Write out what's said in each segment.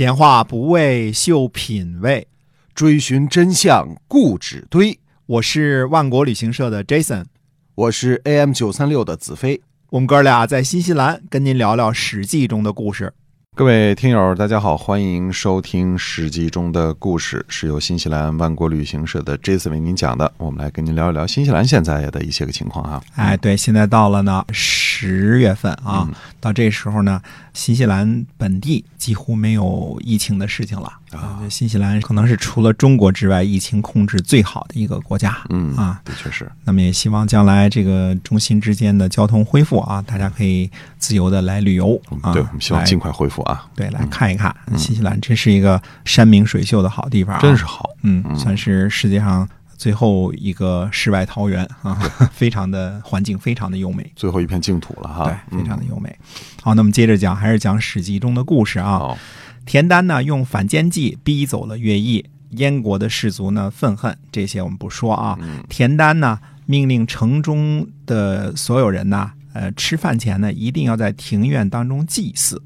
闲话不为秀品味，追寻真相固执堆。我是万国旅行社的 Jason，我是 AM 九三六的子飞。我们哥俩在新西兰跟您聊聊《史记》中的故事。各位听友，大家好，欢迎收听《史记》中的故事，是由新西兰万国旅行社的 Jason 为您讲的。我们来跟您聊一聊新西兰现在的一些个情况哈。哎，对，现在到了呢十月份啊，到这时候呢，新西兰本地几乎没有疫情的事情了啊。新西兰可能是除了中国之外，疫情控制最好的一个国家。嗯啊，的确是。那么也希望将来这个中心之间的交通恢复啊，大家可以自由的来旅游啊。对，我们希望尽快恢复啊。对，来看一看新西兰，真是一个山明水秀的好地方，真是好。嗯，算是世界上最后一个世外桃源 啊，非常的环境非常的优美，最后一片净土了哈。对，非常的优美。好，那么接着讲，还是讲《史记》中的故事啊。田丹呢，用反间计逼走了乐毅，燕国的士族呢愤恨，这些我们不说啊。田丹呢，命令城中的所有人呢，呃，吃饭前呢，一定要在庭院当中祭祀。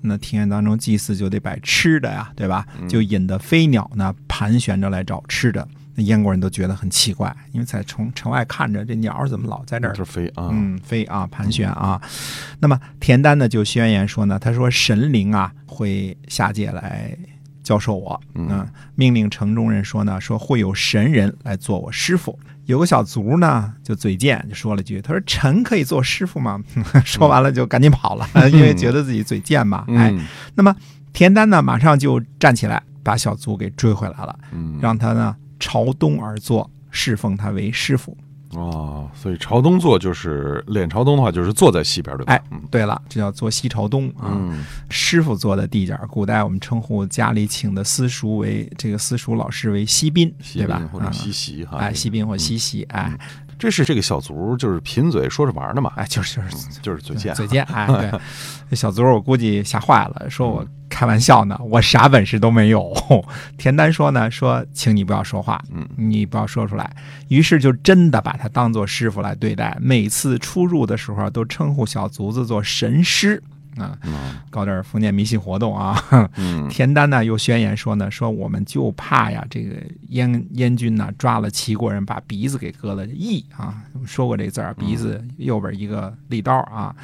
那庭院当中祭祀就得摆吃的呀，对吧？就引得飞鸟呢盘旋着来找吃的。那燕国人都觉得很奇怪，因为在城城外看着这鸟怎么老在这儿飞啊？嗯，飞啊，盘旋啊。那么田丹呢就宣言说呢，他说神灵啊会下界来教授我，嗯，命令城中人说呢，说会有神人来做我师傅。有个小卒呢就嘴贱，就说了句，他说臣可以做师傅吗？说完了就赶紧跑了，因为觉得自己嘴贱嘛。哎，那么田丹呢马上就站起来，把小卒给追回来了，让他呢。朝东而坐，侍奉他为师傅。哦，所以朝东坐就是脸朝东的话，就是坐在西边，对吧？哎，对了，这叫坐西朝东啊。师傅坐的地界古代我们称呼家里请的私塾为这个私塾老师为西宾，对吧？或者西席哈。哎，西宾或西席，哎，这是这个小卒就是贫嘴说着玩的嘛。哎，就是就是就是嘴贱，嘴贱。哎，对，这小卒我估计吓坏了，说我。开玩笑呢，我啥本事都没有。田丹说呢，说请你不要说话，嗯，你不要说出来。于是就真的把他当做师傅来对待，每次出入的时候都称呼小卒子做神师。啊，搞点封建迷信活动啊！田丹呢又宣言说呢，说我们就怕呀，这个燕燕军呢抓了齐国人，把鼻子给割了。义啊，说过这字儿，鼻子右边一个利刀啊。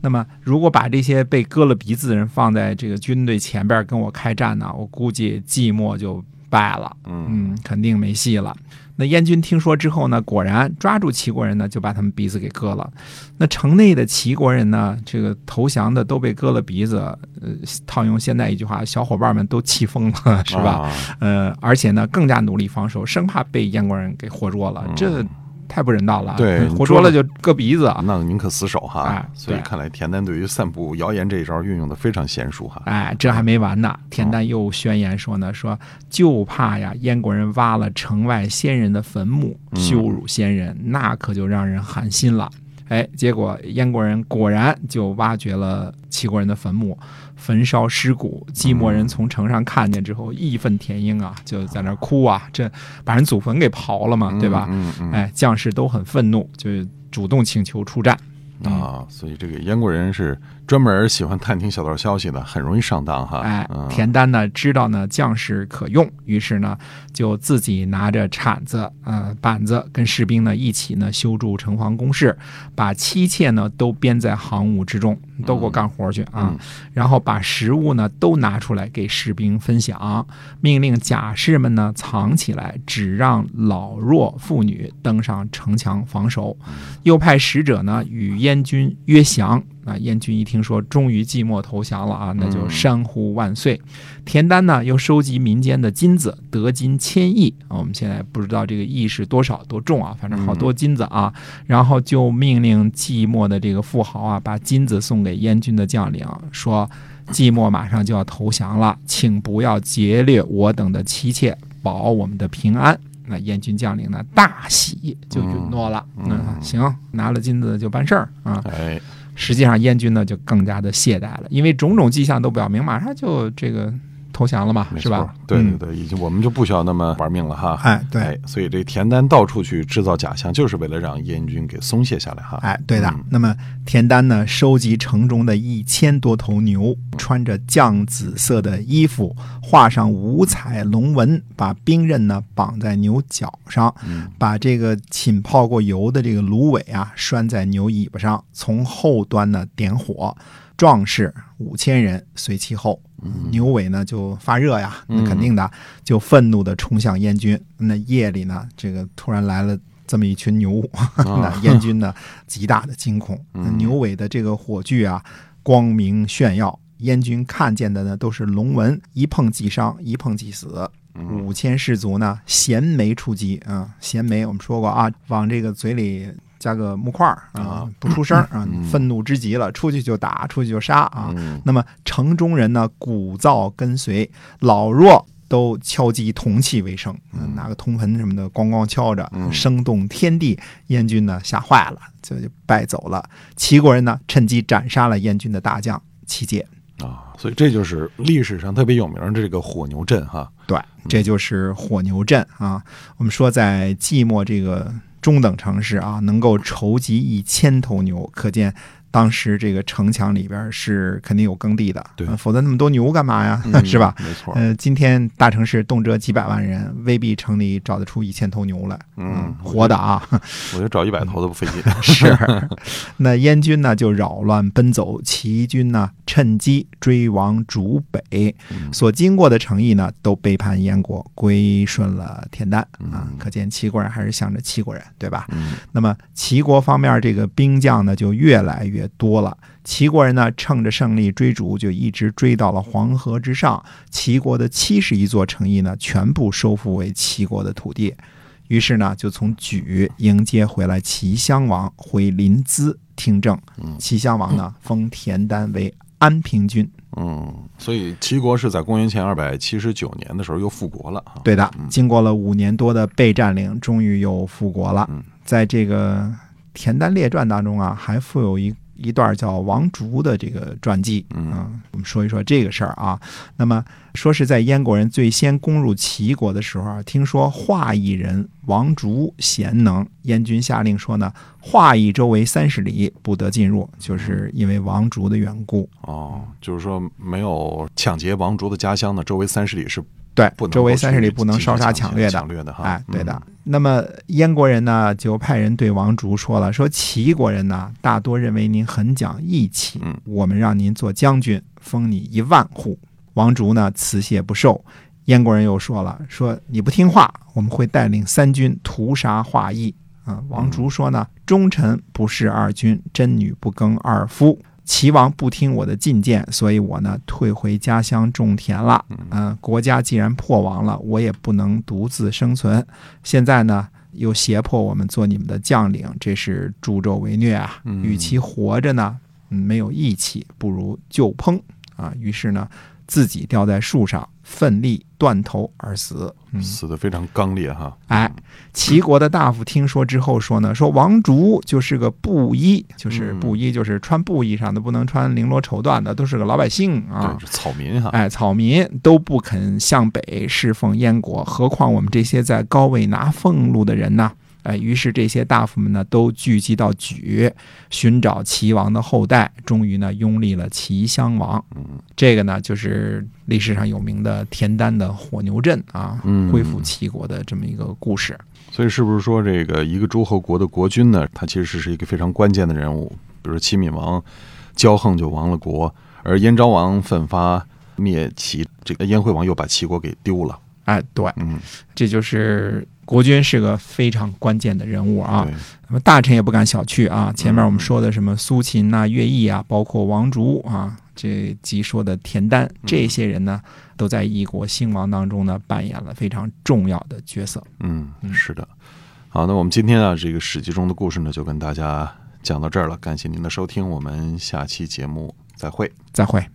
那么如果把这些被割了鼻子的人放在这个军队前边跟我开战呢，我估计寂寞就败了，嗯，肯定没戏了。那燕军听说之后呢，果然抓住齐国人呢，就把他们鼻子给割了。那城内的齐国人呢，这个投降的都被割了鼻子。呃，套用现在一句话，小伙伴们都气疯了，是吧？呃，而且呢，更加努力防守，生怕被燕国人给活捉了。这。太不人道了，对，活捉了就割鼻子，那宁可死守哈。所以看来田丹对于散布谣言这一招运用的非常娴熟哈。哎，这还没完呢，田丹又宣言说呢，说就怕呀燕国人挖了城外先人的坟墓，羞辱先人，那可就让人寒心了。哎，结果燕国人果然就挖掘了齐国人的坟墓。焚烧尸骨，寂寞人从城上看见之后，义愤填膺啊，就在那哭啊，这把人祖坟给刨了嘛，对吧？哎，将士都很愤怒，就主动请求出战。啊，所以这个燕国人是专门喜欢探听小道消息的，很容易上当哈。哎，田丹呢知道呢将士可用，于是呢就自己拿着铲子、呃板子，跟士兵呢一起呢修筑城防工事，把妻妾呢都编在行伍之中，都给我干活去啊。然后把食物呢都拿出来给士兵分享，命令甲士们呢藏起来，只让老弱妇女登上城墙防守，又派使者呢与燕。军约降啊！燕军一听说终于寂寞投降了啊，那就山呼万岁。田丹呢又收集民间的金子，得金千亿啊！我们现在不知道这个亿是多少多重啊，反正好多金子啊。然后就命令寂寞的这个富豪啊，把金子送给燕军的将领，说寂寞马上就要投降了，请不要劫掠我等的妻妾，保我们的平安。那燕军将领呢，大喜，就允诺了。嗯，行，拿了金子就办事儿啊。哎，实际上燕军呢就更加的懈怠了，因为种种迹象都表明，马上就这个投降了嘛，是吧？对对对，已经我们就不需要那么玩命了哈。哎，对，所以这田丹到处去制造假象，就是为了让燕军给松懈下来哈。哎，对的。那么田丹呢，收集城中的一千多头牛，穿着绛紫色的衣服，画上五彩龙纹，把兵刃呢绑在牛角上，把这个浸泡过油的这个芦苇啊拴在牛尾巴上，从后端呢点火。壮士五千人随其后，牛尾呢就发热呀，那肯定的，就愤怒的冲向燕军。那夜里呢，这个突然来了这么一群牛，那燕军呢极大的惊恐。牛尾的这个火炬啊，光明炫耀，燕军看见的呢都是龙纹，一碰即伤，一碰即死。五千士卒呢衔枚出击啊，衔枚我们说过啊，往这个嘴里。加个木块儿啊，不出声 啊，愤怒之极了，出去就打，出去就杀啊。那么城中人呢，鼓噪跟随，老弱都敲击铜器为声，拿个铜盆什么的咣咣敲着，声动天地。燕军呢吓坏了，就就败走了。齐国人呢趁机斩杀了燕军的大将齐介啊，所以这就是历史上特别有名的这个火牛阵哈。对，这就是火牛阵啊。我们说在寂寞这个。中等城市啊，能够筹集一千头牛，可见。当时这个城墙里边是肯定有耕地的，对，否则那么多牛干嘛呀？是吧？没错。呃，今天大城市动辄几百万人，未必城里找得出一千头牛来。嗯，活的啊，我觉得找一百头都不费劲。是。那燕军呢就扰乱奔走，齐军呢趁机追王逐北，所经过的城邑呢都背叛燕国，归顺了田丹啊。可见齐国人还是向着齐国人，对吧？嗯。那么齐国方面这个兵将呢就越来越。也多了，齐国人呢趁着胜利追逐，就一直追到了黄河之上。齐国的七十一座城邑呢，全部收复为齐国的土地。于是呢，就从莒迎接回来齐襄王回临淄听政。齐襄王呢，封田丹为安平君。嗯，所以齐国是在公元前二百七十九年的时候又复国了。对的，经过了五年多的被占领，终于又复国了。在这个田丹列传当中啊，还附有一。一段叫王竹的这个传记，嗯，我们说一说这个事儿啊。那么说是在燕国人最先攻入齐国的时候啊，听说华邑人王竹贤能，燕军下令说呢，华邑周围三十里不得进入，就是因为王竹的缘故。哦，就是说没有抢劫王竹的家乡呢，周围三十里是。对，周围三十里不能烧杀抢掠的，哎，对的。那么燕国人呢，就派人对王竹说了，说齐国人呢，大多认为您很讲义气，我们让您做将军，封你一万户。王竹呢，辞谢不受。燕国人又说了，说你不听话，我们会带领三军屠杀华裔。啊，王竹说呢，忠臣不事二君，贞女不更二夫。齐王不听我的进谏，所以我呢退回家乡种田了。嗯，国家既然破亡了，我也不能独自生存。现在呢又胁迫我们做你们的将领，这是助纣为虐啊！与其活着呢，没有义气，不如就烹啊！于是呢，自己吊在树上。奋力断头而死，死的非常刚烈哈。哎，齐国的大夫听说之后说呢，说王竹就是个布衣，就是布衣，就是穿布衣裳的，不能穿绫罗绸缎的，都是个老百姓啊，草民哈。哎，草民都不肯向北侍奉燕国，何况我们这些在高位拿俸禄的人呢？哎，于是这些大夫们呢，都聚集到莒，寻找齐王的后代，终于呢，拥立了齐襄王。嗯，这个呢，就是历史上有名的田丹的火牛阵啊，恢复齐国的这么一个故事。所以，是不是说这个一个诸侯国的国君呢，他其实是一个非常关键的人物？比如说齐闵王骄横就亡了国，而燕昭王奋发灭齐，这个燕惠王又把齐国给丢了。哎，对，嗯，这就是。国君是个非常关键的人物啊，那么大臣也不敢小觑啊。前面我们说的什么苏秦呐、乐毅啊，包括王竹啊，这即说的田丹，这些人呢，都在一国兴亡当中呢，扮演了非常重要的角色。嗯，是的。好，那我们今天啊，这个史记中的故事呢，就跟大家讲到这儿了。感谢您的收听，我们下期节目再会，再会。